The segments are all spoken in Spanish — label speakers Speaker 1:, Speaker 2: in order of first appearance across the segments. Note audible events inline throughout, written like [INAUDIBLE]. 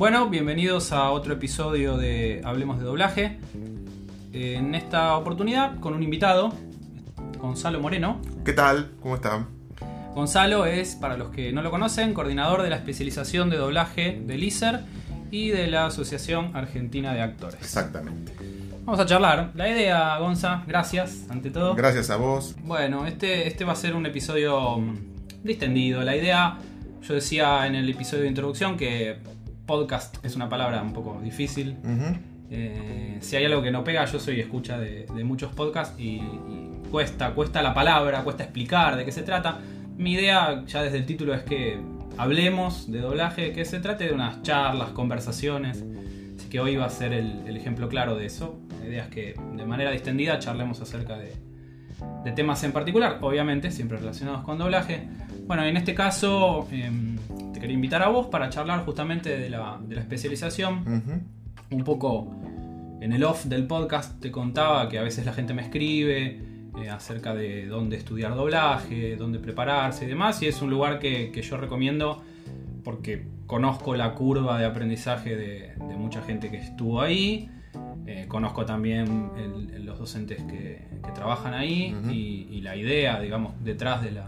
Speaker 1: Bueno, bienvenidos a otro episodio de Hablemos de Doblaje. En esta oportunidad con un invitado, Gonzalo Moreno.
Speaker 2: ¿Qué tal? ¿Cómo están?
Speaker 1: Gonzalo es, para los que no lo conocen, coordinador de la especialización de doblaje del ISER y de la Asociación Argentina de Actores.
Speaker 2: Exactamente.
Speaker 1: Vamos a charlar. La idea, Gonza, gracias, ante todo.
Speaker 2: Gracias a vos.
Speaker 1: Bueno, este, este va a ser un episodio mm, distendido. La idea, yo decía en el episodio de introducción que podcast es una palabra un poco difícil. Eh, si hay algo que no pega, yo soy escucha de, de muchos podcasts y, y cuesta, cuesta la palabra, cuesta explicar de qué se trata. Mi idea, ya desde el título, es que hablemos de doblaje, que se trate de unas charlas, conversaciones. Así que hoy va a ser el, el ejemplo claro de eso. La idea es que de manera distendida charlemos acerca de, de temas en particular, obviamente, siempre relacionados con doblaje. Bueno, en este caso em, te quería invitar a vos para charlar justamente de la, de la especialización. Un poco en el off del podcast te contaba que a veces la gente me escribe eh, acerca de dónde estudiar doblaje, dónde prepararse y demás, y es un lugar que, que yo recomiendo porque conozco la curva de aprendizaje de, de mucha gente que estuvo ahí, eh, conozco también el- los docentes que, que trabajan ahí y, y la idea, digamos, detrás de la,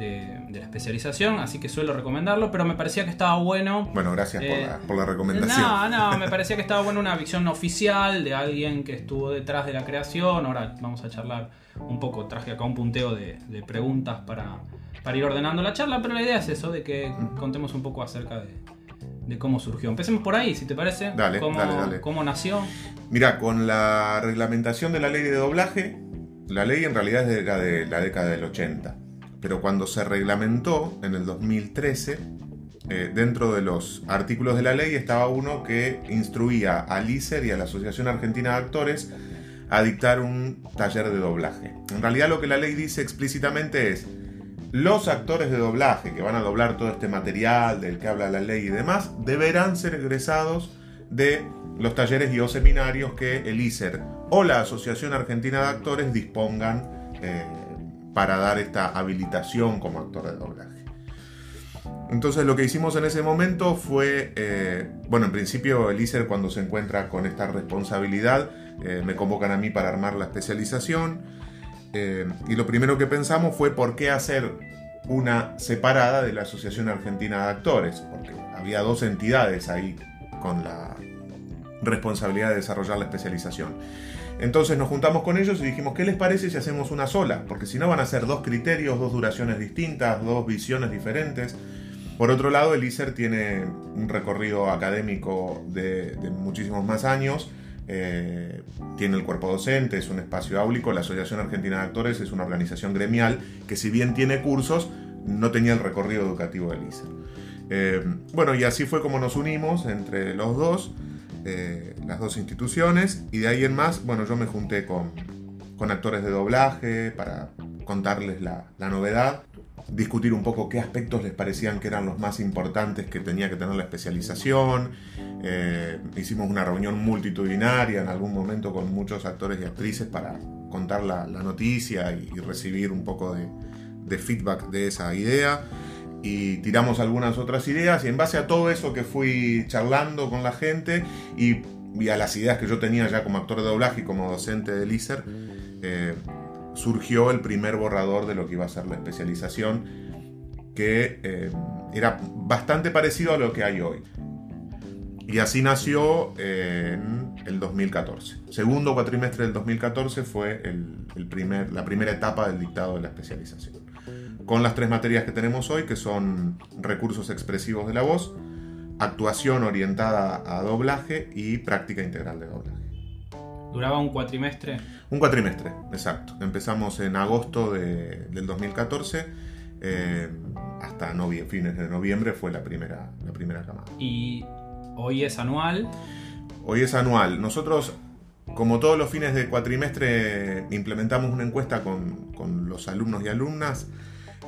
Speaker 1: de- de la especialización, así que suelo recomendarlo, pero me parecía que estaba bueno
Speaker 2: Bueno, gracias por,
Speaker 1: Eh,
Speaker 2: la, por la recomendación.
Speaker 1: no, no, me [LAUGHS] parecía que estaba buena una visión oficial de alguien que estuvo detrás de la creación. Ahora vamos a charlar un poco, traje acá un punteo de, de preguntas para, para ir ordenando la charla, pero la idea es eso, de que contemos un poco acerca de, de cómo surgió. Empecemos por ahí, si te parece.
Speaker 2: Dale,
Speaker 1: cómo,
Speaker 2: dale, dale.
Speaker 1: cómo nació.
Speaker 2: Mira, con la reglamentación de la ley de doblaje, la ley en realidad es de la, de la década del 80, pero cuando se reglamentó en el 2013, eh, dentro de los artículos de la ley estaba uno que instruía al ISER y a la Asociación Argentina de Actores a dictar un taller de doblaje. En realidad lo que la ley dice explícitamente es, los actores de doblaje que van a doblar todo este material del que habla la ley y demás, deberán ser egresados de los talleres y o seminarios que el ISER o la Asociación Argentina de Actores dispongan eh, para dar esta habilitación como actor de doblaje. Entonces lo que hicimos en ese momento fue, eh, bueno, en principio el ISER cuando se encuentra con esta responsabilidad, eh, me convocan a mí para armar la especialización eh, y lo primero que pensamos fue por qué hacer una separada de la Asociación Argentina de Actores, porque había dos entidades ahí con la responsabilidad de desarrollar la especialización. Entonces nos juntamos con ellos y dijimos, ¿qué les parece si hacemos una sola? Porque si no van a ser dos criterios, dos duraciones distintas, dos visiones diferentes. Por otro lado, el ISER tiene un recorrido académico de, muchísimos más años. eh, tiene el cuerpo docente, es un espacio áulico. La Asociación Argentina de Actores es una organización gremial que si bien tiene cursos, no tenía el recorrido educativo del ISER. Eh, bueno, y así fue como nos unimos entre los dos, las dos instituciones, y de ahí en más, bueno, yo me junté con, con actores de doblaje para contarles la, la novedad, discutir un poco qué aspectos les parecían que eran los más importantes que tenía que tener la especialización. Eh, hicimos una reunión multitudinaria en algún momento con muchos actores y actrices para contar la, la noticia y, y recibir un poco de, de feedback de esa idea y tiramos algunas otras ideas y en base a todo eso que fui charlando con la gente y, a las ideas que yo tenía ya como actor de doblaje y como docente del ISER, eh, surgió el primer borrador de lo que iba a ser la especialización que eh, era bastante parecido a lo que hay hoy. Y así nació eh, en el 2014. Segundo cuatrimestre del 2014 fue el primer, la primera etapa del dictado de la especialización con las tres materias que tenemos hoy, que son recursos expresivos de la voz, actuación orientada a doblaje y práctica integral de doblaje.
Speaker 1: Duraba un cuatrimestre.
Speaker 2: Un cuatrimestre, exacto. Empezamos en agosto de- del 2014, eh, hasta fines de noviembre fue la primera, la primera camada.
Speaker 1: Y hoy es anual.
Speaker 2: Hoy es anual. Nosotros, como todos los fines de cuatrimestre, implementamos una encuesta con, con los alumnos y alumnas.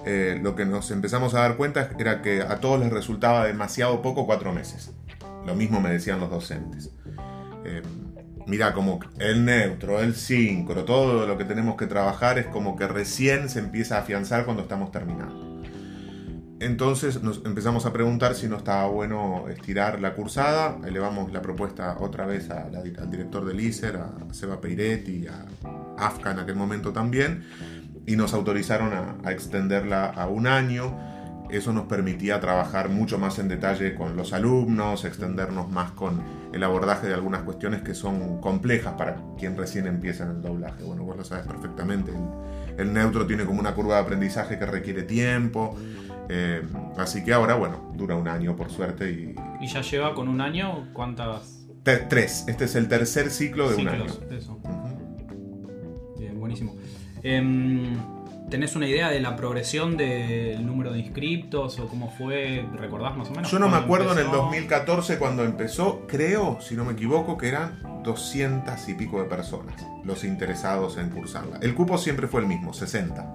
Speaker 2: Eh, lo que nos empezamos a dar cuenta era que a todos les resultaba demasiado poco cuatro meses. Lo mismo me decían los docentes. Eh, mira, como el neutro, el síncro, todo lo que tenemos que trabajar es como que recién se empieza a afianzar cuando estamos terminando. entonces nos empezamos a preguntar si no estaba bueno estirar la cursada. Elevamos la propuesta otra vez al director del ISER, a Seba Peiretti, a AFCA en aquel momento también, y nos autorizaron a, a extenderla a un año. Eso nos permitía trabajar mucho más en detalle con los alumnos, extendernos más con el abordaje de algunas cuestiones que son complejas para quien recién empieza en el doblaje. Bueno, vos lo sabes perfectamente. El, el neutro tiene como una curva de aprendizaje que requiere tiempo. eh, así que ahora, bueno, dura un año por suerte y...
Speaker 1: Y ya lleva con un año cuántas
Speaker 2: Te- tres. Este es el tercer ciclo de un año.
Speaker 1: ciclos eso.
Speaker 2: Ujú.
Speaker 1: Bien, buenísimo. Em, ¿Tenés una idea de la progresión del número de inscriptos o cómo fue? ¿Recordás más o menos?
Speaker 2: Yo no me acuerdo en el
Speaker 1: empezó?
Speaker 2: 2014 cuando empezó, creo, si no me equivoco, que eran 200 y pico de personas los interesados en cursarla. El cupo siempre fue el mismo, 60,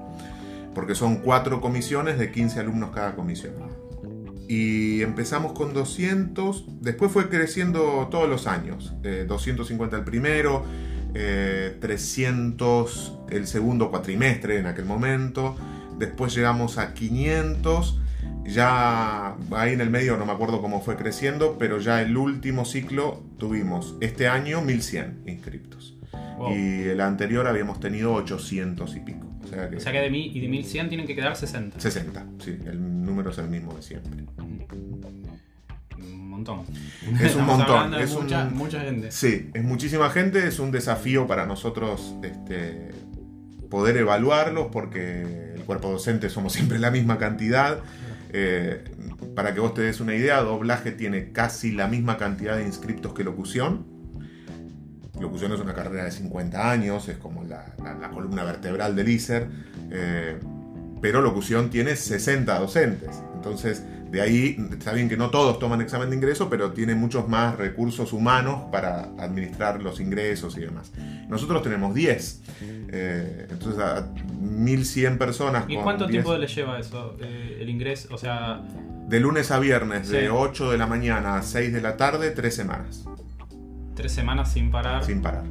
Speaker 2: porque son cuatro comisiones de 15 alumnos cada comisión. Y empezamos con 200, después fue creciendo todos los años, eh, 250 el primero, eh, 300 el segundo cuatrimestre en aquel momento, después llegamos a 500, ya ahí en el medio no me acuerdo cómo fue creciendo, pero ya el último ciclo tuvimos este año 1100 inscriptos.
Speaker 1: Wow.
Speaker 2: Y el anterior habíamos tenido 800 y pico. O sea que
Speaker 1: O sea que de, mil, y de 1100 tienen que quedar 60.
Speaker 2: 60, sí, el número es el mismo de siempre.
Speaker 1: Montón.
Speaker 2: Es un montón, es un-
Speaker 1: mucha, mucha gente.
Speaker 2: Sí, es muchísima gente, es un desafío para nosotros este, poder evaluarlos porque el cuerpo docente somos [LAUGHS] siempre la misma cantidad. Eh, para que vos te des una idea, doblaje tiene casi la misma cantidad de inscriptos que locución. Locución es una carrera de 50 años, es como la, la- la columna vertebral del ISER, eh, pero locución tiene 60 docentes. Entonces, de ahí, está bien que no todos toman examen de ingreso, pero tiene muchos más recursos humanos para administrar los ingresos y demás. Nosotros tenemos 10. eh, entonces, a 1100 personas.
Speaker 1: ¿Y
Speaker 2: con
Speaker 1: cuánto
Speaker 2: 10
Speaker 1: tiempo les lleva eso? eh, el ingreso, o sea,
Speaker 2: De lunes a viernes,
Speaker 1: Sí.
Speaker 2: de 8 de la mañana a 6 de la tarde, 3 semanas,
Speaker 1: tres semanas sin parar.
Speaker 2: sin parar.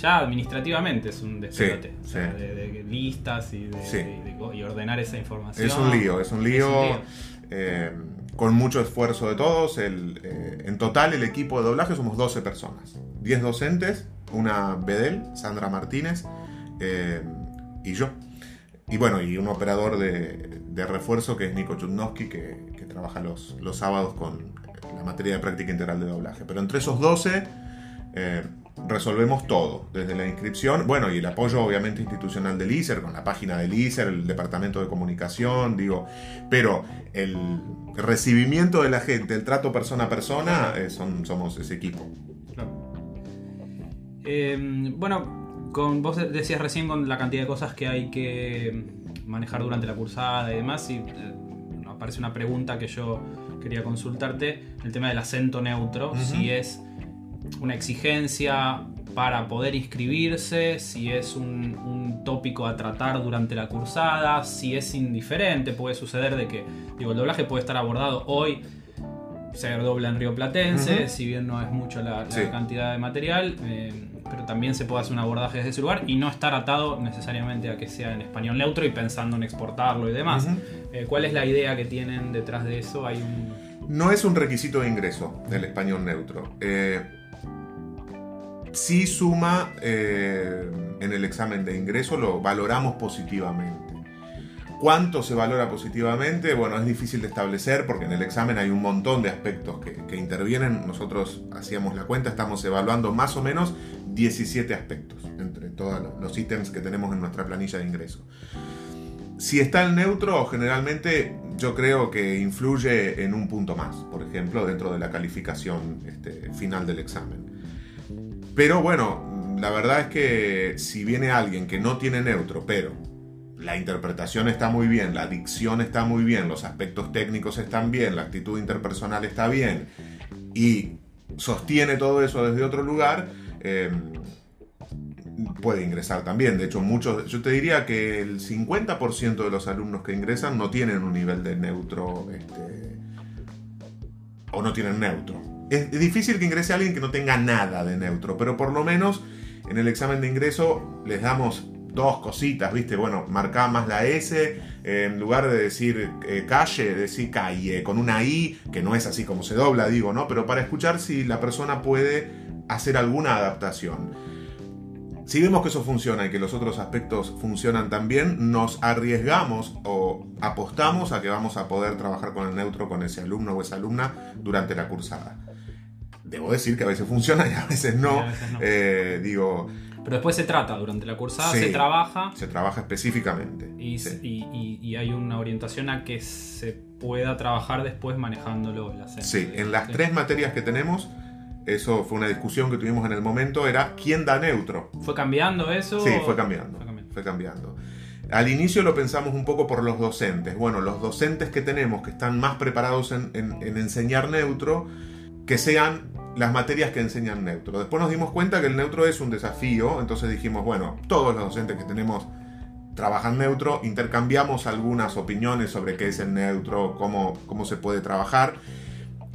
Speaker 1: Ya administrativamente es un despelote.
Speaker 2: Sí,
Speaker 1: o sea,
Speaker 2: sí.
Speaker 1: de, de listas y, de- ordenar esa información.
Speaker 2: Es un lío, es un lío.
Speaker 1: Es un lío.
Speaker 2: Eh, con mucho esfuerzo de todos. El, eh, en total, el equipo de doblaje somos 12 personas. 10 docentes, una Bedel, Sandra Martínez, eh, y yo. Y bueno, y un operador de, refuerzo que es Nico Chudnowski, que, que trabaja los, los sábados con la materia de práctica integral de doblaje. Pero entre esos 12 eh, resolvemos todo, desde la inscripción, bueno, y el apoyo obviamente institucional del ISER, con la página del ISER, el departamento de comunicación, digo, pero el recibimiento de la gente, el trato persona a persona, eh, son, somos ese equipo.
Speaker 1: Claro. Eh, bueno, con, vos de- decías recién con la cantidad de cosas que hay que manejar durante la cursada y demás, y eh, aparece una pregunta que yo quería consultarte, el tema del acento neutro, si es una exigencia para poder inscribirse, si es un, un tópico a tratar durante la cursada, si es indiferente, puede suceder de que, digo, el doblaje puede estar abordado hoy, se dobla en Río Platense, si bien no es mucho la, la
Speaker 2: Sí.
Speaker 1: cantidad de material, eh, pero también se puede hacer un abordaje desde ese lugar y no estar atado necesariamente a que sea en español neutro y pensando en exportarlo y demás. Eh, ¿Cuál es la idea que tienen detrás de eso? Hay un...
Speaker 2: No es un requisito de ingreso del español neutro. Eh, sí suma eh, en el examen de ingreso, lo valoramos positivamente. ¿Cuánto se valora positivamente? Bueno, es difícil de establecer porque en el examen hay un montón de aspectos que, intervienen. Nosotros hacíamos la cuenta, estamos evaluando más o menos 17 aspectos entre todos los- los ítems que tenemos en nuestra planilla de ingreso. Si está el neutro, generalmente yo creo que influye en un punto más, por ejemplo, dentro de la calificación este, final del examen. Pero bueno, la verdad es que si viene alguien que no tiene neutro, pero la interpretación está muy bien, la dicción está muy bien, los aspectos técnicos están bien, la actitud interpersonal está bien, y sostiene todo eso desde otro lugar, eh, puede ingresar también. De hecho, muchos, yo te diría que el 50% de los alumnos que ingresan no tienen un nivel de neutro, este, o no tienen neutro. Es difícil que ingrese alguien que no tenga nada de neutro, pero por lo menos en el examen de ingreso les damos dos cositas, ¿viste? Bueno, marcá más la S, eh, en lugar de decir eh, calle, decir calle, con una I, que no es así como se dobla, digo, ¿no? Pero para escuchar si la persona puede hacer alguna adaptación. Si vemos que eso funciona y que los otros aspectos funcionan también, nos arriesgamos o apostamos a que vamos a poder trabajar con el neutro con ese alumno o esa alumna durante la cursada. Debo decir que a veces funciona y a veces no.
Speaker 1: Y a veces no.
Speaker 2: Eh, digo,
Speaker 1: Pero después se trata, durante la cursada
Speaker 2: Sí.
Speaker 1: se trabaja
Speaker 2: se trabaja específicamente.
Speaker 1: y,
Speaker 2: Sí.
Speaker 1: y- y- y hay una orientación a que se pueda trabajar después manejándolo acento.
Speaker 2: Sí, en las tres materias que tenemos, eso fue una discusión que tuvimos en el momento, era quién da neutro.
Speaker 1: ¿Fue cambiando eso?
Speaker 2: Sí, fue cambiando.
Speaker 1: Fue cambiando.
Speaker 2: Fue cambiando. Al inicio lo pensamos un poco por los docentes. Bueno, los docentes que tenemos que están más preparados en, en- en enseñar neutro, que sean las materias que enseñan neutro. Después nos dimos cuenta que el neutro es un desafío, entonces dijimos, bueno, todos los docentes que tenemos trabajan neutro, intercambiamos algunas opiniones sobre qué es el neutro, cómo, cómo se puede trabajar,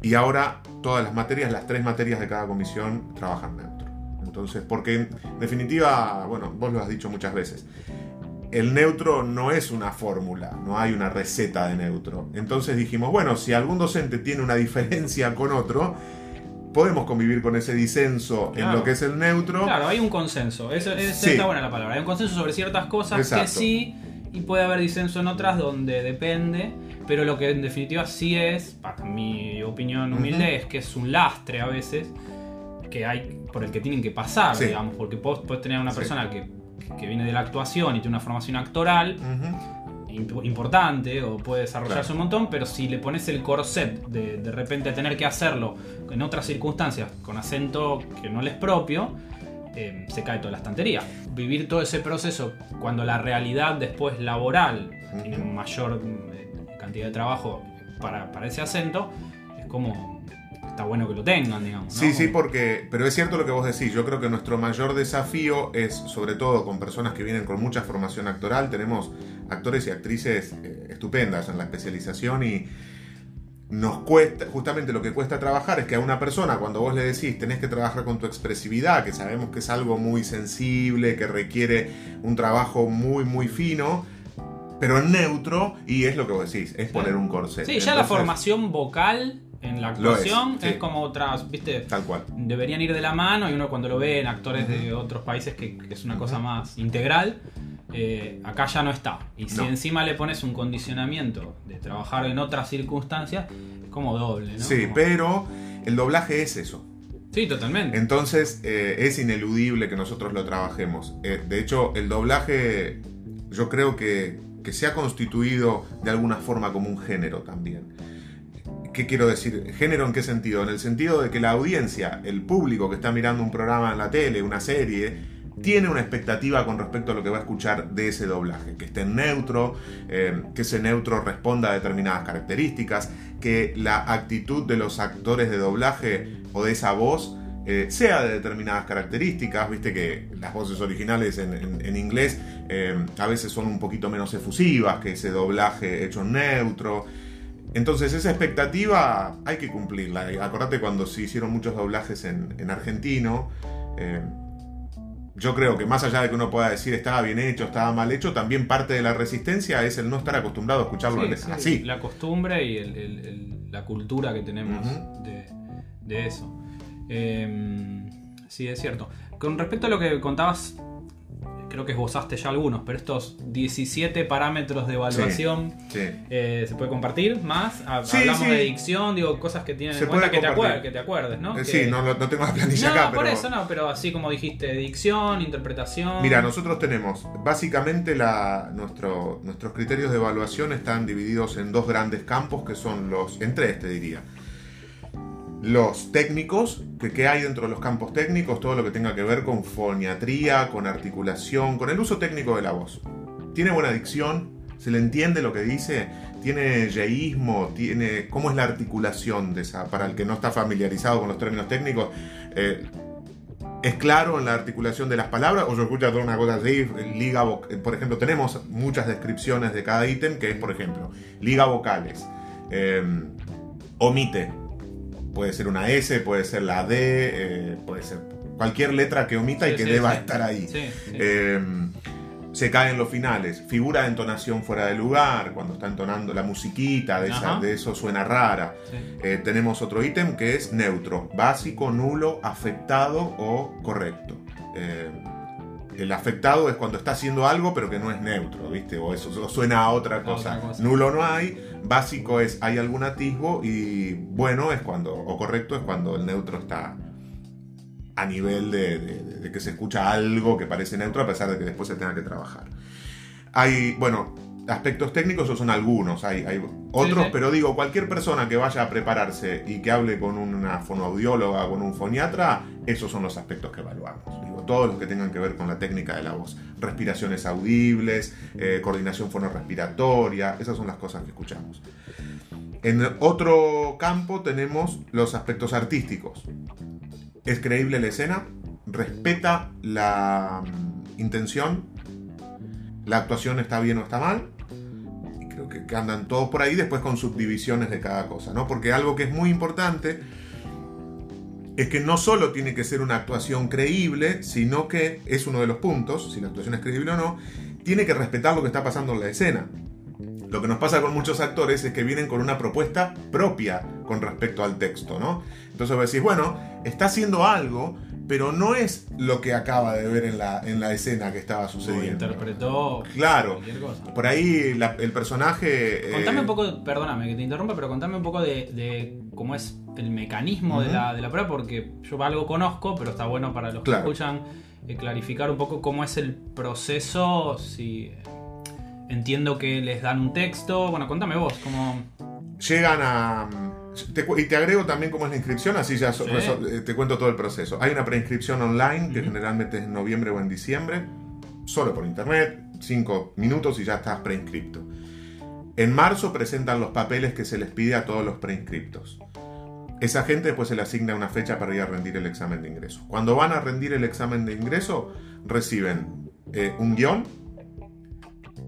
Speaker 2: y ahora todas las materias, las tres materias de cada comisión, trabajan neutro. Entonces, porque en definitiva, bueno, vos lo has dicho muchas veces, el neutro no es una fórmula, no hay una receta de neutro. Entonces dijimos, bueno, si algún docente tiene una diferencia con otro, podemos convivir con ese disenso en lo que es el neutro.
Speaker 1: Claro, hay un consenso. Eso, esa
Speaker 2: Sí.
Speaker 1: está buena la palabra. Hay un consenso sobre ciertas cosas que sí, y puede haber disenso en otras donde depende. Pero lo que en definitiva sí es, para mi opinión humilde, es que es un lastre a veces que hay por el que tienen que pasar,
Speaker 2: Sí.
Speaker 1: digamos, porque vos podés tener una
Speaker 2: Sí.
Speaker 1: persona que, que viene de la actuación y tiene una formación actoral importante o puede desarrollarse
Speaker 2: Claro.
Speaker 1: un montón, pero si le pones el corset de de repente tener que hacerlo en otras circunstancias con acento que no le es propio, eh, se cae toda la estantería. Vivir todo ese proceso cuando la realidad después laboral tiene mayor eh, cantidad de trabajo para, para ese acento, es como está bueno que lo tengan, digamos. ¿no?
Speaker 2: Sí, sí, porque, pero es cierto lo que vos decís, yo creo que nuestro mayor desafío es, sobre todo con personas que vienen con mucha formación actoral, tenemos actores y actrices eh, estupendas en la especialización y nos cuesta, justamente lo que cuesta trabajar es que a una persona cuando vos le decís tenés que trabajar con tu expresividad, que sabemos que es algo muy sensible, que requiere un trabajo muy, muy fino, pero en neutro, y es lo que vos decís, es poner un corset.
Speaker 1: Sí, ya la formación vocal en la
Speaker 2: es,
Speaker 1: actuación es, como otras, ¿viste?
Speaker 2: Tal cual.
Speaker 1: deberían ir de la mano y uno cuando lo ve en actores de otros países que, que es una cosa más integral, eh, acá ya no está. Y si
Speaker 2: No.
Speaker 1: encima le pones un condicionamiento de trabajar en otras circunstancias, es como doble, ¿no?
Speaker 2: Sí,
Speaker 1: Como-
Speaker 2: pero el doblaje es eso.
Speaker 1: Sí, totalmente.
Speaker 2: Entonces eh, es ineludible que nosotros lo trabajemos. Eh, de hecho, el doblaje yo creo que, que se ha constituido de alguna forma como un género también. ¿Qué quiero decir? ¿Género en qué sentido? En el sentido de que la audiencia, el público que está mirando un programa en la tele, una serie, tiene una expectativa con respecto a lo que va a escuchar de ese doblaje, que esté neutro, eh, que ese neutro responda a determinadas características, que la actitud de los actores de doblaje o de esa voz eh, sea de determinadas características, viste que las voces originales en, en- en inglés eh, a veces son un poquito menos efusivas que ese doblaje hecho neutro. Entonces esa expectativa hay que cumplirla. Y Acordate cuando se hicieron muchos doblajes en, en argentino. eh, yo creo que más allá de que uno pueda decir estaba bien hecho, estaba mal hecho, también parte de la resistencia es el no estar acostumbrado a escucharlo
Speaker 1: Sí, sí,
Speaker 2: así.
Speaker 1: La costumbre y el- el- el- la cultura que tenemos de, de eso. Eh, sí, es cierto. Con respecto a lo que contabas, creo que esbozaste ya algunos, pero estos 17 parámetros de evaluación.
Speaker 2: Sí.
Speaker 1: eh, ¿Se puede compartir más? Ha-
Speaker 2: Sí,
Speaker 1: Hablamos de dicción, digo, cosas que tienen
Speaker 2: Se
Speaker 1: en cuenta que te, que acuerdes, ¿no?
Speaker 2: Eh,
Speaker 1: Que-
Speaker 2: Sí, no, no tengo la planilla
Speaker 1: No,
Speaker 2: acá,
Speaker 1: por
Speaker 2: pero...
Speaker 1: eso no, pero así como dijiste, dicción, interpretación.
Speaker 2: Mira, nosotros tenemos, básicamente la, nuestro- nuestros criterios de evaluación están divididos en dos grandes campos que son los, en tres te diría. Los técnicos, que, que hay dentro de los campos técnicos, todo lo que tenga que ver con foniatría, con articulación, con el uso técnico de la voz. Tiene buena dicción, se le entiende lo que dice, tiene yeísmo, tiene cómo es la articulación de esa, para el que no está familiarizado con los términos técnicos. eh, es claro en la articulación de las palabras o se escucha toda una cosa así, liga, eh, por ejemplo, tenemos muchas descripciones de cada ítem que es, por ejemplo, liga vocales, eh, omite, puede ser una S, puede ser la D, eh, puede ser cualquier letra que omita y que
Speaker 1: sí,
Speaker 2: deba
Speaker 1: sí.
Speaker 2: estar ahí. Eh, se caen los finales. Figura de entonación fuera de lugar, cuando está entonando la musiquita, de, esa- de eso suena rara. Eh, tenemos otro ítem que es neutro, básico, nulo, afectado o correcto. Eh, el afectado es cuando está haciendo algo pero que no es neutro, ¿viste? O eso o suena a otra cosa. Nulo no hay, básico es hay algún atisbo y bueno es cuando, o correcto es cuando el neutro está a nivel de, de- de que se escucha algo que parece neutro a pesar de que después se tenga que trabajar. Hay, bueno, aspectos técnicos, esos son algunos, hay, hay otros,
Speaker 1: sí.
Speaker 2: pero digo, cualquier persona que vaya a prepararse y que hable con una fonoaudióloga, con un foniatra, esos son los aspectos que evaluamos. Digo, todos los que tengan que ver con la técnica de la voz. Respiraciones audibles, eh, coordinación fonorrespiratoria, esas son las cosas que escuchamos. En otro campo tenemos los aspectos artísticos. ¿Es creíble la escena? ¿Respeta la mm, intención? ¿La actuación está bien o está mal? Que andan todos por ahí después con subdivisiones de cada cosa, ¿no? Porque algo que es muy importante es que no solo tiene que ser una actuación creíble, sino que es uno de los puntos, si la actuación es creíble o no, tiene que respetar lo que está pasando en la escena. Lo que nos pasa con muchos actores es que vienen con una propuesta propia con respecto al texto, ¿no? Entonces vos decís, bueno, está haciendo algo, pero no es lo que acaba de ver en la, en la escena que estaba sucediendo.
Speaker 1: interpretó
Speaker 2: Claro.
Speaker 1: cualquier cosa.
Speaker 2: Por ahí la- el personaje... eh,
Speaker 1: Contame un poco, perdóname que te interrumpa, pero contame un poco de, de cómo es el mecanismo de, la, de la prueba, porque yo algo conozco, pero está bueno para los
Speaker 2: Claro.
Speaker 1: que escuchan eh, clarificar un poco cómo es el proceso, si eh, entiendo que les dan un texto, bueno, contame vos, cómo...
Speaker 2: llegan a... te y te agrego también cómo es la inscripción, así ya so-
Speaker 1: Sí.
Speaker 2: eh, te cuento todo el proceso. Hay una preinscripción online que generalmente es en noviembre o en diciembre, solo por internet, 5 minutos y ya estás preinscripto. En marzo presentan los papeles que se les pide a todos los preinscriptos. Esa gente después se le asigna una fecha para ir a rendir el examen de ingreso. Cuando van a rendir el examen de ingreso, reciben eh, un guion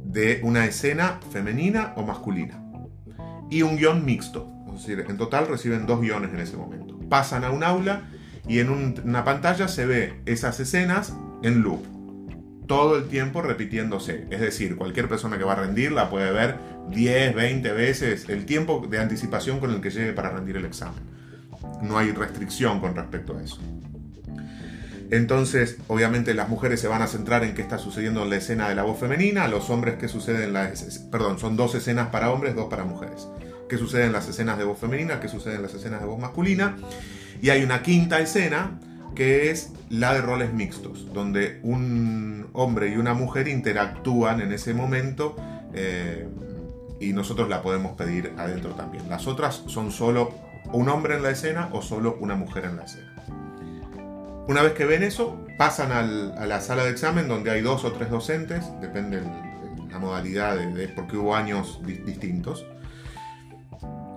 Speaker 2: de una escena femenina o masculina y un guion mixto. Decir, en total reciben dos guiones en ese momento. Pasan a un aula y en un- una pantalla se ve esas escenas en loop. Todo el tiempo repitiéndose. Es decir, cualquier persona que va a rendir la puede ver 10, 20 veces el tiempo de anticipación con el que llegue para rendir el examen. No hay restricción con respecto a eso. Entonces, obviamente las mujeres se van a centrar en qué está sucediendo en la escena de la voz femenina, los hombres qué sucede en las... Perdón, son dos escenas para hombres, dos para mujeres. ¿Qué sucede en las escenas de voz femenina? ¿Qué sucede en las escenas de voz masculina? Y hay una quinta escena que es la de roles mixtos, donde un hombre y una mujer interactúan en ese momento eh, y nosotros la podemos pedir adentro también. Las otras son solo un hombre en la escena o solo una mujer en la escena. Una vez que ven eso, pasan a la sala de examen donde hay dos o tres docentes, depende de la modalidad, de, porque hubo años di- distintos.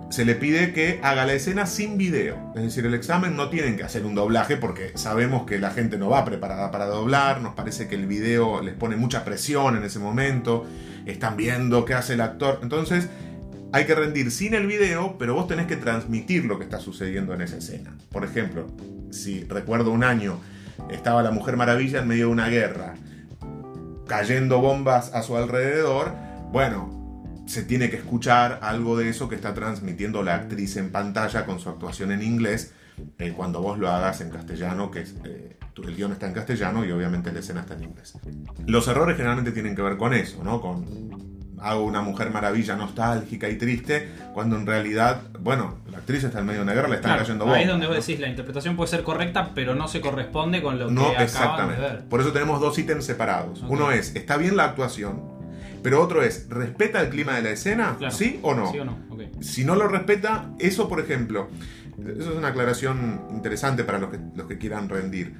Speaker 2: Se le pide que haga la escena sin video, es decir, el examen no tienen que hacer un doblaje porque sabemos que la gente no va preparada para doblar, nos parece que el video les pone mucha presión en ese momento, están viendo qué hace el actor, entonces hay que rendir sin el video, pero vos tenés que transmitir lo que está sucediendo en esa escena. Por ejemplo, si recuerdo un año, estaba la Mujer Maravilla en medio de una guerra, cayendo bombas a su alrededor, bueno, se tiene que escuchar algo de eso que está transmitiendo la actriz en pantalla con su actuación en inglés, eh, cuando vos lo hagas en castellano, que es, eh, el guion está en castellano y obviamente la escena está en inglés. Los errores generalmente tienen que ver con eso, ¿no? Con hago una mujer maravilla nostálgica y triste, cuando en realidad, bueno, la actriz está en medio de una guerra, le están
Speaker 1: Claro,
Speaker 2: cayendo
Speaker 1: ahí es
Speaker 2: bombas.
Speaker 1: donde vos decís, la interpretación puede ser correcta, pero no se corresponde con lo que
Speaker 2: No,
Speaker 1: acaban de
Speaker 2: exactamente.
Speaker 1: ver.
Speaker 2: Por eso tenemos dos ítems separados. Uno es, ¿está bien la actuación? Pero otro es, ¿respeta el clima de la escena?
Speaker 1: Claro.
Speaker 2: ¿Sí o no?
Speaker 1: ¿Sí o no? Ok.
Speaker 2: Si no lo respeta, eso por ejemplo, eso es una aclaración interesante para los que, los que quieran rendir.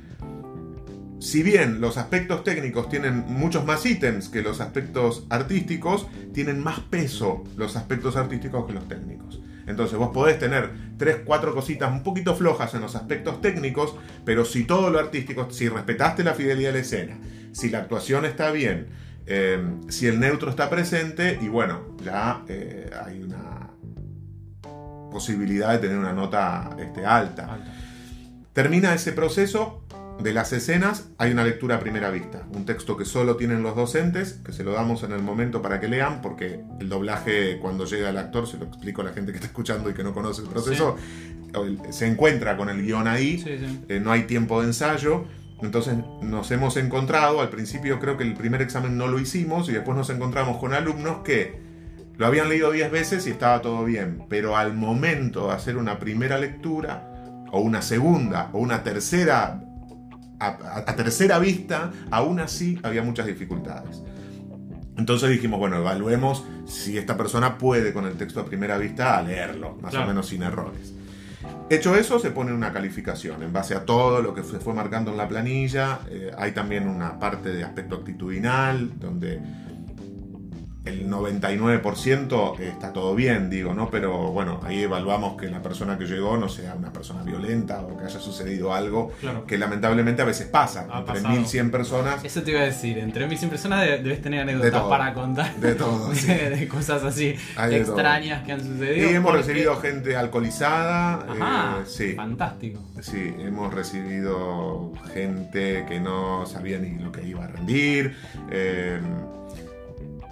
Speaker 2: Si bien los aspectos técnicos tienen muchos más ítems que los aspectos artísticos, tienen más peso los aspectos artísticos que los técnicos. Entonces vos podés tener tres, cuatro cositas un poquito flojas en los aspectos técnicos, pero si todo lo artístico, si respetaste la fidelidad de la escena, si la actuación está bien, eh, si el neutro está presente, y bueno, ya eh, hay una posibilidad de tener una nota este, alta.
Speaker 1: Alta.
Speaker 2: Termina ese proceso, de las escenas hay una lectura a primera vista, un texto que solo tienen los docentes, que se lo damos en el momento para que lean, porque el doblaje cuando llega el actor, se lo explico a la gente que está escuchando y que no conoce el proceso, se encuentra con el guion ahí, eh, no hay tiempo de ensayo, entonces nos hemos encontrado, al principio creo que el primer examen no lo hicimos y después nos encontramos con alumnos que lo habían leído 10 veces y estaba todo bien, pero al momento de hacer una primera lectura, o una segunda, o una tercera a, tercera vista, aún así había muchas dificultades. Entonces dijimos, bueno, evaluemos si esta persona puede con el texto a primera vista leerlo, más o menos sin errores. Hecho eso, se pone una calificación en base a todo lo que se fue marcando en la planilla. Eh, hay también una parte de aspecto actitudinal, donde el 99% está todo bien, digo, ¿no? Pero bueno, ahí evaluamos que la persona que llegó no sea una persona violenta o que haya sucedido algo que lamentablemente a veces pasa. entre 1100 personas.
Speaker 1: Eso te iba a decir, entre 1100 personas debes tener anécdotas para contar.
Speaker 2: De todo. [LAUGHS]
Speaker 1: de, cosas así extrañas que han sucedido.
Speaker 2: Y hemos recibido gente alcoholizada.
Speaker 1: Ajá, eh, sí. Fantástico.
Speaker 2: Sí, hemos recibido gente que no sabía ni lo que iba a rendir. Eh,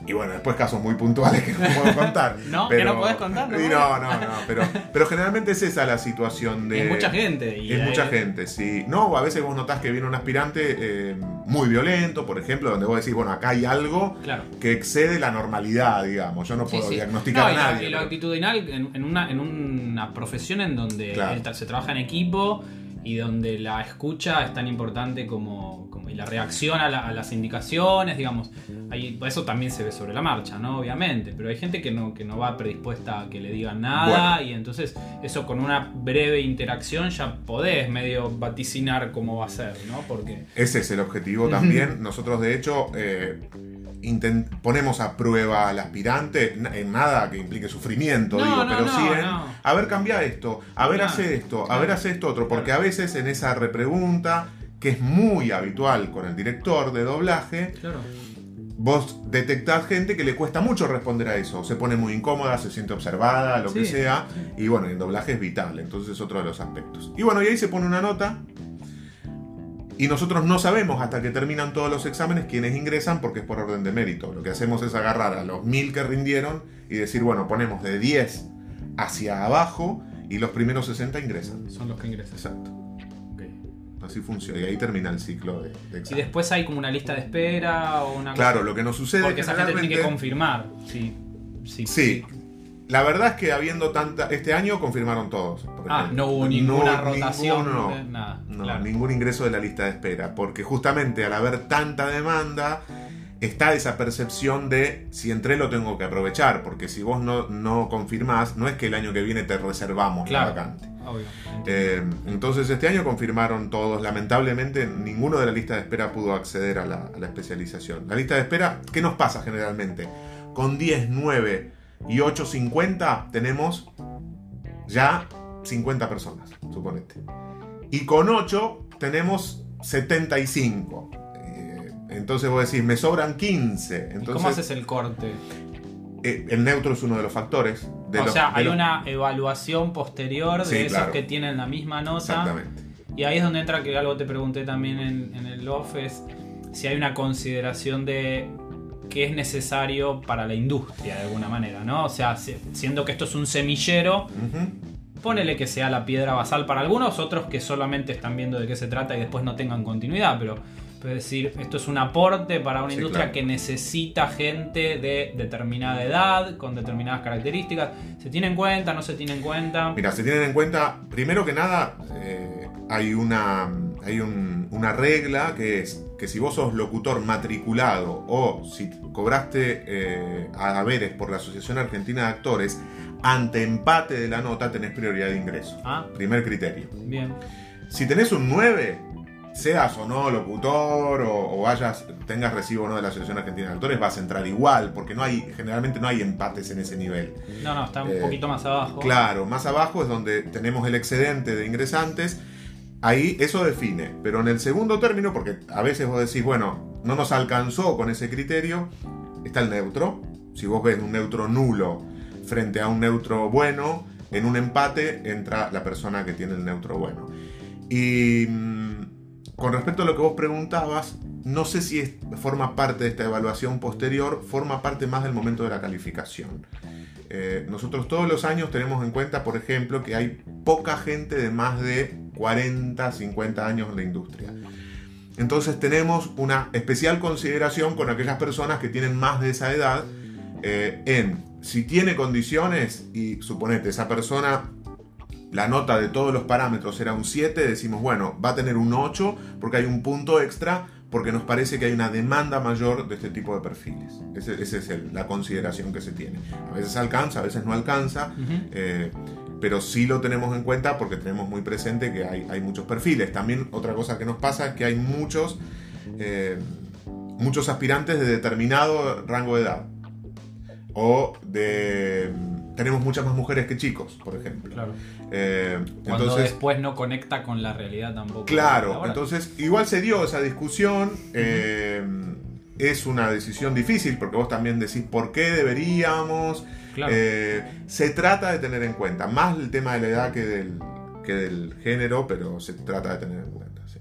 Speaker 2: y bueno, después casos muy puntuales que no puedo [LAUGHS] contar.
Speaker 1: no, que no puedes contar, ¿no?
Speaker 2: No, no, no, pero, pero generalmente es esa la situación de...
Speaker 1: Es mucha gente.
Speaker 2: Y es mucha gente, sí. No, a veces vos notás que viene un aspirante eh, muy violento, por ejemplo, donde vos decís, bueno, acá hay algo que excede la normalidad, digamos. Yo no puedo diagnosticar a nadie.
Speaker 1: Y lo actitudinal en, una, en una profesión en donde se trabaja en equipo y donde la escucha es tan importante como y la reacción a, las indicaciones, digamos. Ahí, eso también se ve sobre la marcha, ¿no? Obviamente, pero hay gente que no, que no va predispuesta a que le digan nada y entonces eso con una breve interacción ya podés medio vaticinar cómo va a ser, ¿no? Porque...
Speaker 2: Ese es el objetivo también. Nosotros de hecho... Eh, ponemos a prueba al aspirante, en nada que implique sufrimiento, digo, pero sí en, a ver, cambia esto, a ver, hace esto, a ver, hace esto otro, porque a veces en esa repregunta, que es muy habitual con el director de doblaje, vos detectás gente que le cuesta mucho responder a eso, se pone muy incómoda, se siente observada, lo que sea, y bueno, el doblaje es vital, entonces es otro de los aspectos. Y bueno, y ahí se pone una nota y nosotros no sabemos hasta que terminan todos los exámenes quiénes ingresan porque es por orden de mérito. Lo que hacemos es agarrar a los mil que rindieron y decir, bueno, ponemos de 10 hacia abajo y los primeros 60 ingresan.
Speaker 1: Son los que ingresan.
Speaker 2: Exacto. Así funciona. Y ahí termina el ciclo de,
Speaker 1: Y después hay como una lista de espera o una
Speaker 2: Claro, lo que nos sucede
Speaker 1: Porque esa gente tiene que confirmar. Sí.
Speaker 2: Sí. sí. La verdad es que habiendo tanta. Este año confirmaron todos.
Speaker 1: Ah, no hubo ninguna rotación. no,
Speaker 2: nada. ningún ingreso de la lista de espera. Porque justamente al haber tanta demanda, está esa percepción de si entré lo tengo que aprovechar. Porque si vos no, no confirmás, no es que el año que viene te reservamos la vacante. Eh, entonces este año confirmaron todos. Lamentablemente ninguno de la lista de espera pudo acceder a la, a la especialización. La lista de espera, ¿qué nos pasa generalmente? Con 10, 9 y 8.50 tenemos ya 50 personas, suponete. Y con 8 tenemos 75. Eh, entonces vos decís, me sobran 15. Entonces,
Speaker 1: ¿Cómo haces el corte?
Speaker 2: Eh, el neutro es uno de los factores.
Speaker 1: o sea, hay una evaluación posterior de esos que tienen la misma nota.
Speaker 2: Exactamente.
Speaker 1: Y ahí es donde entra que algo te pregunté también en, en el office, si hay una consideración de que es necesario para la industria de alguna manera, ¿no? O sea, siendo que esto es un semillero, ponele que sea la piedra basal para algunos, otros que solamente están viendo de qué se trata y después no tengan continuidad, pero es decir, esto es un aporte para una industria que necesita gente de determinada edad, con determinadas características. ¿Se tiene en cuenta? ¿No se tiene en cuenta?
Speaker 2: Mira, se tienen en cuenta, primero que nada, eh, hay, una, hay una regla que es que si vos sos locutor matriculado o si cobraste eh, haberes por la Asociación Argentina de Actores, ante empate de la nota tenés prioridad de ingreso.
Speaker 1: Ah.
Speaker 2: Primer criterio.
Speaker 1: Bien.
Speaker 2: Si tenés un 9, seas o no locutor o, vayas, tengas recibo o no de la Asociación Argentina de Actores, vas a entrar igual, porque no hay, generalmente no hay empates en ese nivel.
Speaker 1: No, no, está un eh, poquito más abajo.
Speaker 2: Claro, más abajo es donde tenemos el excedente de ingresantes. Ahí eso define, pero en el segundo término, porque a veces vos decís, bueno, no nos alcanzó con ese criterio, está el neutro. Si vos ves un neutro nulo frente a un neutro bueno, en un empate entra la persona que tiene el neutro bueno. Y mm, con respecto a lo que vos preguntabas, no sé si es- forma parte de esta evaluación posterior, forma parte más del momento de la calificación. Eh, nosotros todos los años tenemos en cuenta, por ejemplo, que hay poca gente de más de 40, 50 años en la industria. Entonces tenemos una especial consideración con aquellas personas que tienen más de esa edad eh, en si tiene condiciones y suponete esa persona la nota de todos los parámetros era un 7, decimos, bueno, va a tener un 8 porque hay un punto extra porque nos parece que hay una demanda mayor de este tipo de perfiles. Esa es el- la consideración que se tiene. A veces alcanza, a veces no alcanza, eh, pero sí lo tenemos en cuenta porque tenemos muy presente que hay, hay muchos perfiles. También otra cosa que nos pasa es que hay muchos, eh, muchos aspirantes de determinado rango de edad. O de... Tenemos muchas más mujeres que chicos, por ejemplo.
Speaker 1: Claro.
Speaker 2: Eh,
Speaker 1: Cuando
Speaker 2: entonces,
Speaker 1: después no conecta con la realidad tampoco.
Speaker 2: Claro, entonces igual se dio esa discusión. eh, es una decisión difícil porque vos también decís por qué deberíamos.
Speaker 1: Claro.
Speaker 2: Eh, se trata de tener en cuenta, más el tema de la edad que del, que del género, pero se trata de tener en cuenta. sí.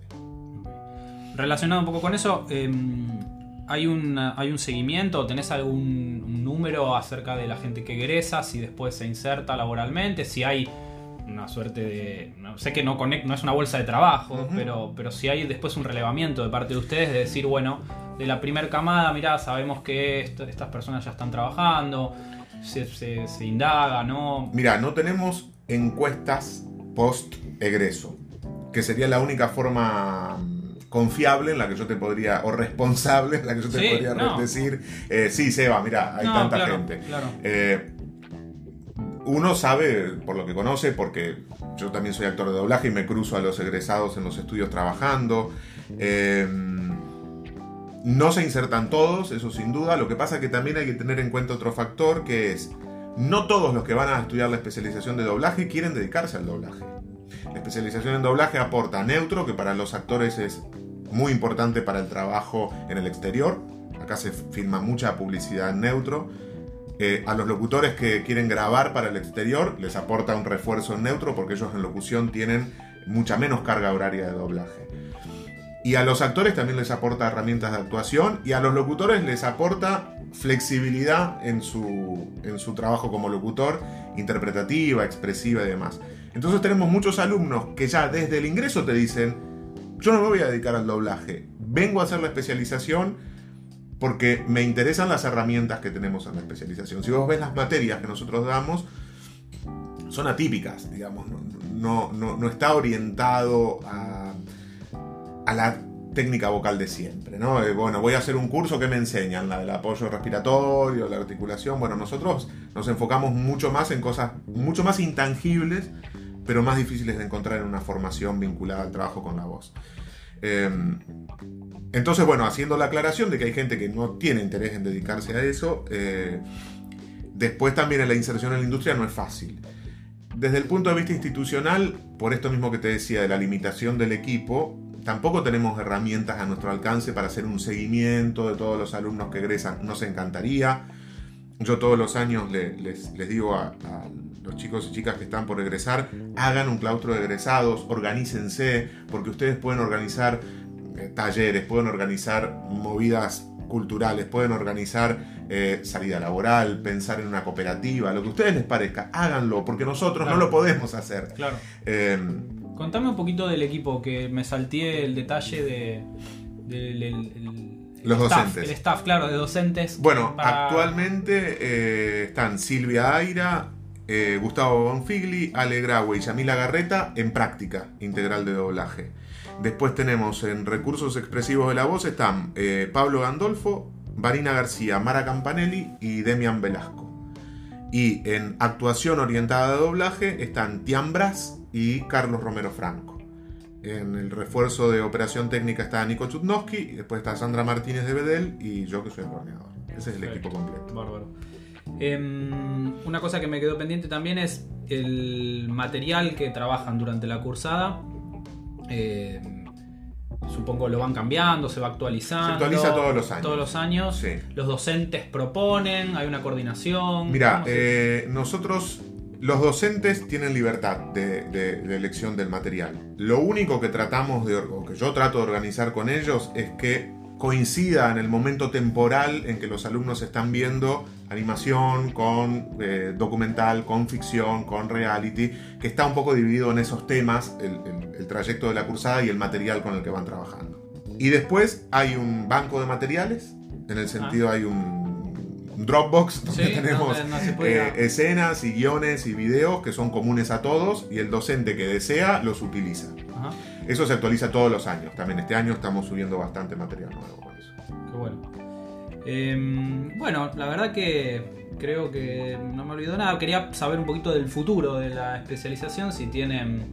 Speaker 1: Relacionado un poco con eso, eh, ¿hay, un, ¿hay un seguimiento tenés algún un número acerca de la gente que egresa, si después se inserta laboralmente, si hay una suerte de... No, sé que no, conec- no es una bolsa de trabajo, pero, pero si hay después un relevamiento de parte de ustedes de decir, bueno, de la primer camada, mirá, sabemos que esto- estas personas ya están trabajando, se, se- se indaga, ¿no?
Speaker 2: Mira, no tenemos encuestas post egreso, que sería la única forma confiable en la que yo te podría, o responsable en la que yo te
Speaker 1: Sí,
Speaker 2: podría
Speaker 1: no.
Speaker 2: decir, eh, sí, Seba, mira, hay
Speaker 1: No,
Speaker 2: tanta
Speaker 1: claro,
Speaker 2: gente.
Speaker 1: claro.
Speaker 2: Eh, uno sabe, por lo que conoce, porque yo también soy actor de doblaje y me cruzo a los egresados en los estudios trabajando. Eh, no se insertan todos, eso sin duda. Lo que pasa es que también hay que tener en cuenta otro factor que es, no todos los que van a estudiar la especialización de doblaje quieren dedicarse al doblaje. La especialización en doblaje aporta neutro, que para los actores es muy importante para el trabajo en el exterior. Acá se filma mucha publicidad en neutro. Eh, a los locutores que quieren grabar para el exterior les aporta un refuerzo en neutro porque ellos en locución tienen mucha menos carga horaria de doblaje. Y a los actores también les aporta herramientas de actuación y a los locutores les aporta flexibilidad en su, en su trabajo como locutor, interpretativa, expresiva y demás. Entonces tenemos muchos alumnos que ya desde el ingreso te dicen, yo no me voy a dedicar al doblaje, vengo a hacer la especialización porque me interesan las herramientas que tenemos en la especialización. Si vos ves las materias que nosotros damos, son atípicas, digamos, no, no, no- está orientado a, a la técnica vocal de siempre, ¿no? Eh, bueno, voy a hacer un curso que me enseñan, la del apoyo respiratorio, la articulación. Bueno, nosotros nos enfocamos mucho más en cosas mucho más intangibles, pero más difíciles de encontrar en una formación vinculada al trabajo con la voz. Eh, entonces, bueno, haciendo la aclaración de que hay gente que no tiene interés en dedicarse a eso, eh, después también la inserción en la industria no es fácil. Desde el punto de vista institucional, por esto mismo que te decía de la limitación del equipo, tampoco tenemos herramientas a nuestro alcance para hacer un seguimiento de todos los alumnos que egresan. Nos encantaría. Yo todos los años le- les, les digo a, a los chicos y chicas que están por egresar, hagan un claustro de egresados, organícense, porque ustedes pueden organizar eh, talleres, pueden organizar movidas culturales, pueden organizar eh, salida laboral, pensar en una cooperativa, lo que a ustedes les parezca, háganlo, porque nosotros
Speaker 1: Claro.
Speaker 2: no lo podemos hacer.
Speaker 1: Claro.
Speaker 2: Eh,
Speaker 1: Contame un poquito del equipo, que me salté el detalle de. del- el- el-
Speaker 2: Los
Speaker 1: staff,
Speaker 2: docentes.
Speaker 1: El staff, claro, de docentes.
Speaker 2: bueno,
Speaker 1: para-
Speaker 2: actualmente eh, están Silvia Aira, eh, Gustavo Bonfigli, Ale Graue y Yamila Garreta en práctica integral de doblaje. Después tenemos en recursos expresivos de la voz están eh, Pablo Gandolfo, Varina García, Mara Campanelli y Demian Velasco. Y en actuación orientada a doblaje están Tian Bras y Carlos Romero Franco. En el refuerzo de operación técnica está Nico Chutnowski, después está Sandra Martínez de Bedel y yo que soy el coordinador. Ese es el equipo completo.
Speaker 1: Bárbaro. Em, una cosa que me quedó pendiente también es el material que trabajan durante la cursada. Em, supongo lo van cambiando, se va actualizando.
Speaker 2: Se actualiza todos los años.
Speaker 1: Todos los años.
Speaker 2: Sí.
Speaker 1: Los docentes proponen, hay una coordinación.
Speaker 2: Mira,
Speaker 1: ¿Cómo se-
Speaker 2: eh, nosotros los docentes tienen libertad de, de, elección del material. Lo único que tratamos de, o que yo trato de organizar con ellos es que coincida en el momento temporal en que los alumnos están viendo animación con eh, documental, con ficción, con reality, que está un poco dividido en esos temas, el, el trayecto de la cursada y el material con el que van trabajando. Y después hay un banco de materiales, en el sentido hay un Dropbox donde tenemos eh, escenas y guiones y videos que son comunes a todos y el docente que desea los utiliza. Eso se actualiza todos los años. También este año estamos subiendo bastante material nuevo con eso.
Speaker 1: Qué bueno. Em, bueno, la verdad que creo que no me olvidó nada. Quería saber un poquito del futuro de la especialización, si tienen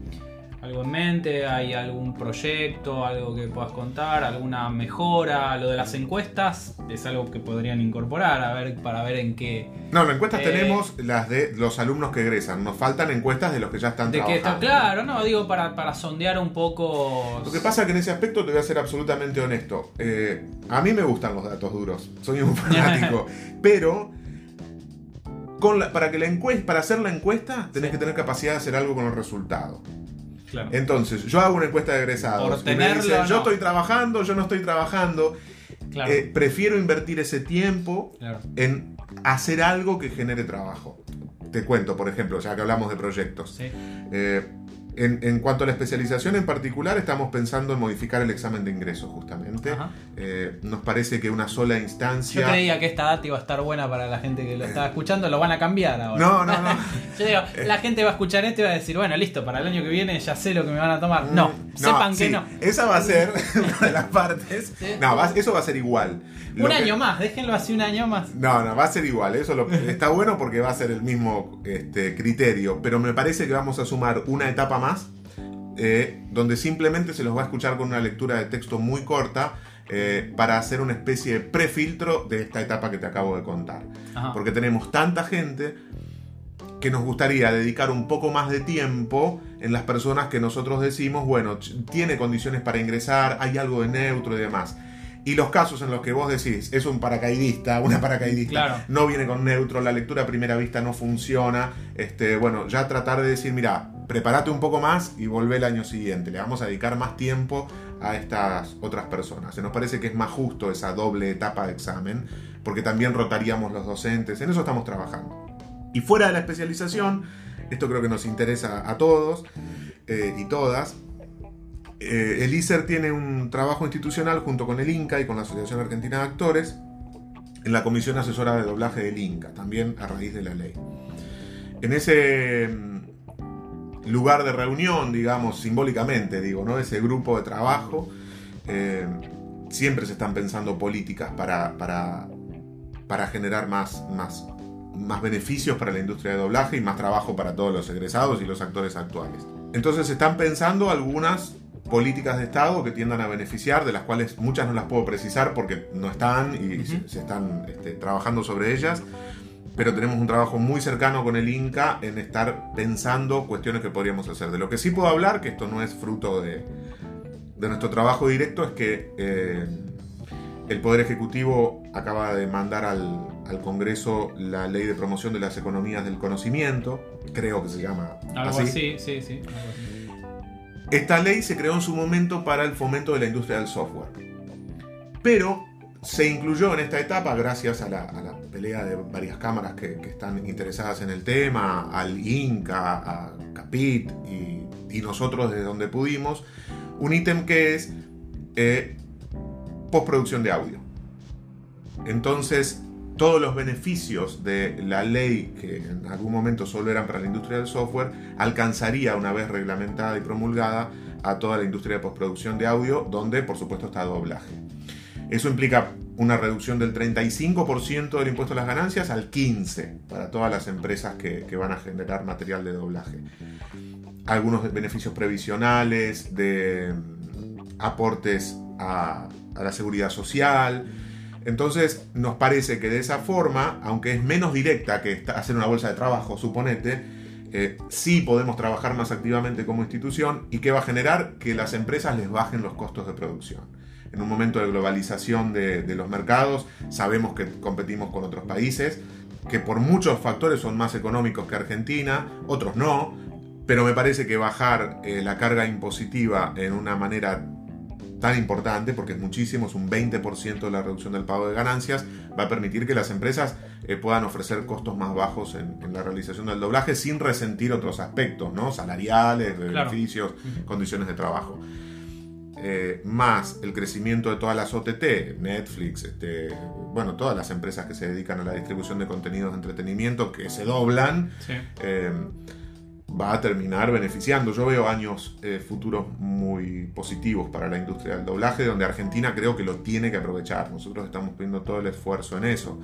Speaker 1: algo en mente? ¿Hay algún proyecto, algo que puedas contar, alguna mejora? Lo de las encuestas es algo que podrían incorporar a ver, para ver en qué...
Speaker 2: No, las encuestas eh, tenemos las de los alumnos que egresan, nos faltan encuestas de los que ya están de trabajando.
Speaker 1: está, claro, no, digo para, para sondear un poco...
Speaker 2: Lo que pasa es que en ese aspecto te voy a ser absolutamente honesto. Eh, a mí me gustan los datos duros, soy un [LAUGHS] fanático, [LAUGHS] pero... Con para, que la encuesta, para hacer la encuesta tenés que tener capacidad de hacer algo con el resultado. Entonces, yo hago una encuesta de egresados. yo estoy trabajando, yo no estoy trabajando. Eh, prefiero invertir ese tiempo en hacer algo que genere trabajo. Te cuento, por ejemplo, ya que hablamos de proyectos. Eh, en, cuanto a la especialización en particular, estamos pensando en modificar el examen de ingreso, justamente. Eh, nos parece que una sola instancia.
Speaker 1: Yo creía que esta data iba a estar buena para la gente que lo estaba escuchando, lo van a cambiar ahora.
Speaker 2: No, no, no. [LAUGHS]
Speaker 1: Yo digo, la gente va a escuchar esto y va a decir, bueno, listo, para el año que viene ya sé lo que me van a tomar. No, mm, sepan que no.
Speaker 2: Esa va a ser [LAUGHS] una de las partes. No, eso va a ser igual.
Speaker 1: Un año más, déjenlo así un año más.
Speaker 2: No, no, va a ser igual. Eso está bueno porque va a ser el mismo este, criterio. Pero me parece que vamos a sumar una etapa más eh, donde simplemente se los va a escuchar con una lectura de texto muy corta eh, para hacer una especie de prefiltro de esta etapa que te acabo de contar. Porque tenemos tanta gente que nos gustaría dedicar un poco más de tiempo en las personas que nosotros decimos, bueno, tiene condiciones para ingresar, hay algo de neutro y demás. Y los casos en los que vos decís, es un paracaidista, [LAUGHS] una paracaidista, no viene con neutro, la lectura a primera vista no funciona, este, bueno, ya tratar de decir, mira, prepárate un poco más y volvé el año siguiente, le vamos a dedicar más tiempo a estas otras personas. Se nos parece que es más justo esa doble etapa de examen, porque también rotaríamos los docentes, en eso estamos trabajando. Y fuera de la especialización, esto creo que nos interesa a todos eh, y todas, eh, el ISER tiene un trabajo institucional junto con el INCA y con la Asociación Argentina de Actores en la Comisión Asesora de Doblaje del INCA, también a raíz de la ley. En ese mm, lugar de reunión, digamos, simbólicamente, digo, ¿no? Ese grupo de trabajo, eh, siempre se están pensando políticas para, para, para generar más, más, más beneficios para la industria de doblaje y más trabajo para todos los egresados y los actores actuales. Entonces se están pensando algunas políticas de Estado que tiendan a beneficiar, de las cuales muchas no las puedo precisar porque no están y se, están este, trabajando sobre ellas, pero tenemos un trabajo muy cercano con el Inca en estar pensando cuestiones que podríamos hacer. De lo que sí puedo hablar, que esto no es fruto de, nuestro trabajo directo, es que eh, el Poder Ejecutivo acaba de mandar al, Congreso la ley de promoción de las economías del conocimiento, creo que se llama
Speaker 1: algo así. sí, sí.
Speaker 2: Esta ley se creó en su momento para el fomento de la industria del software. Pero se incluyó en esta etapa, gracias a la, pelea de varias cámaras que, están interesadas en el tema, al INCA, a CAPIT y, nosotros desde donde pudimos, un ítem que es eh, postproducción de audio. Entonces, todos los beneficios de la ley, que en algún momento solo eran para la industria del software, alcanzaría una vez reglamentada y promulgada a toda la industria de postproducción de audio, donde por supuesto está doblaje. Eso implica una reducción del 35% del impuesto a las ganancias al 15% para todas las empresas que, van a generar material de doblaje. Algunos beneficios previsionales, de aportes a, a la seguridad social, entonces nos parece que de esa forma, aunque es menos directa que hacer una bolsa de trabajo, suponete, eh, sí podemos trabajar más activamente como institución y que va a generar que las empresas les bajen los costos de producción. En un momento de globalización de, los mercados, sabemos que competimos con otros países, que por muchos factores son más económicos que Argentina, otros no, pero me parece que bajar eh, la carga impositiva en una manera tan importante, porque es muchísimo, es un 20% de la reducción del pago de ganancias, va a permitir que las empresas eh, puedan ofrecer costos más bajos en, la realización del doblaje sin resentir otros aspectos, ¿no? Salariales, beneficios, condiciones de trabajo. Eh, más el crecimiento de todas las OTT, Netflix, este, bueno, todas las empresas que se dedican a la distribución de contenidos de entretenimiento que se doblan, eh, va a terminar beneficiando. Yo veo años eh, futuros muy positivos para la industria del doblaje, donde Argentina creo que lo tiene que aprovechar. Nosotros estamos poniendo todo el esfuerzo en eso.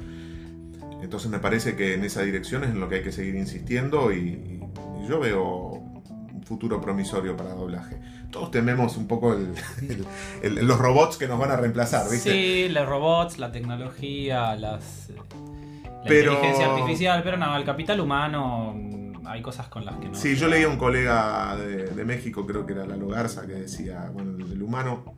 Speaker 2: Entonces me parece que en esa dirección es en lo que hay que seguir insistiendo y yo veo futuro promisorio para doblaje. Todos tememos un poco los robots que nos van a reemplazar, ¿viste?
Speaker 1: Sí, los robots, la tecnología, las, la inteligencia artificial, pero no, el capital humano hay cosas con las que no.
Speaker 2: Sí, yo leía un colega de, México, creo que era Lalo Garza, que decía, bueno, el, humano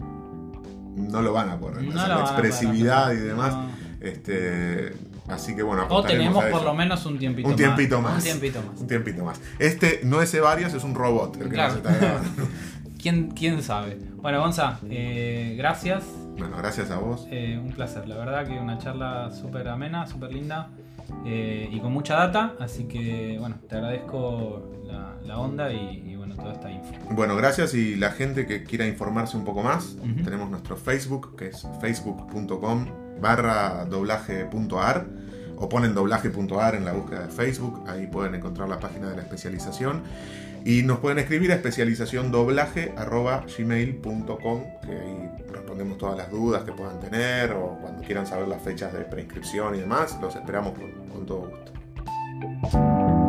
Speaker 2: no lo van a poder reemplazar, la expresividad y demás. Este, Así que bueno,
Speaker 1: O tenemos por lo menos un tiempito,
Speaker 2: un tiempito más.
Speaker 1: Un tiempito más.
Speaker 2: Un tiempito más. Este no es Evarios, es un robot el que claro. está [LAUGHS]
Speaker 1: ¿Quién, ¿Quién sabe? Bueno, Gonza, eh, gracias.
Speaker 2: Bueno, gracias a vos.
Speaker 1: Eh, un placer, la verdad que una charla súper amena, súper linda eh, y con mucha data. Así que bueno, te agradezco la, onda y, bueno, toda esta info.
Speaker 2: Bueno, gracias y la gente que quiera informarse un poco más, tenemos nuestro Facebook que es facebook.com barra doblaje.ar o ponen doblaje.ar en la búsqueda de Facebook, ahí pueden encontrar la página de la especialización y nos pueden escribir a especialización doblaje gmail.com que ahí respondemos todas las dudas que puedan tener o cuando quieran saber las fechas de preinscripción y demás, los esperamos con todo gusto.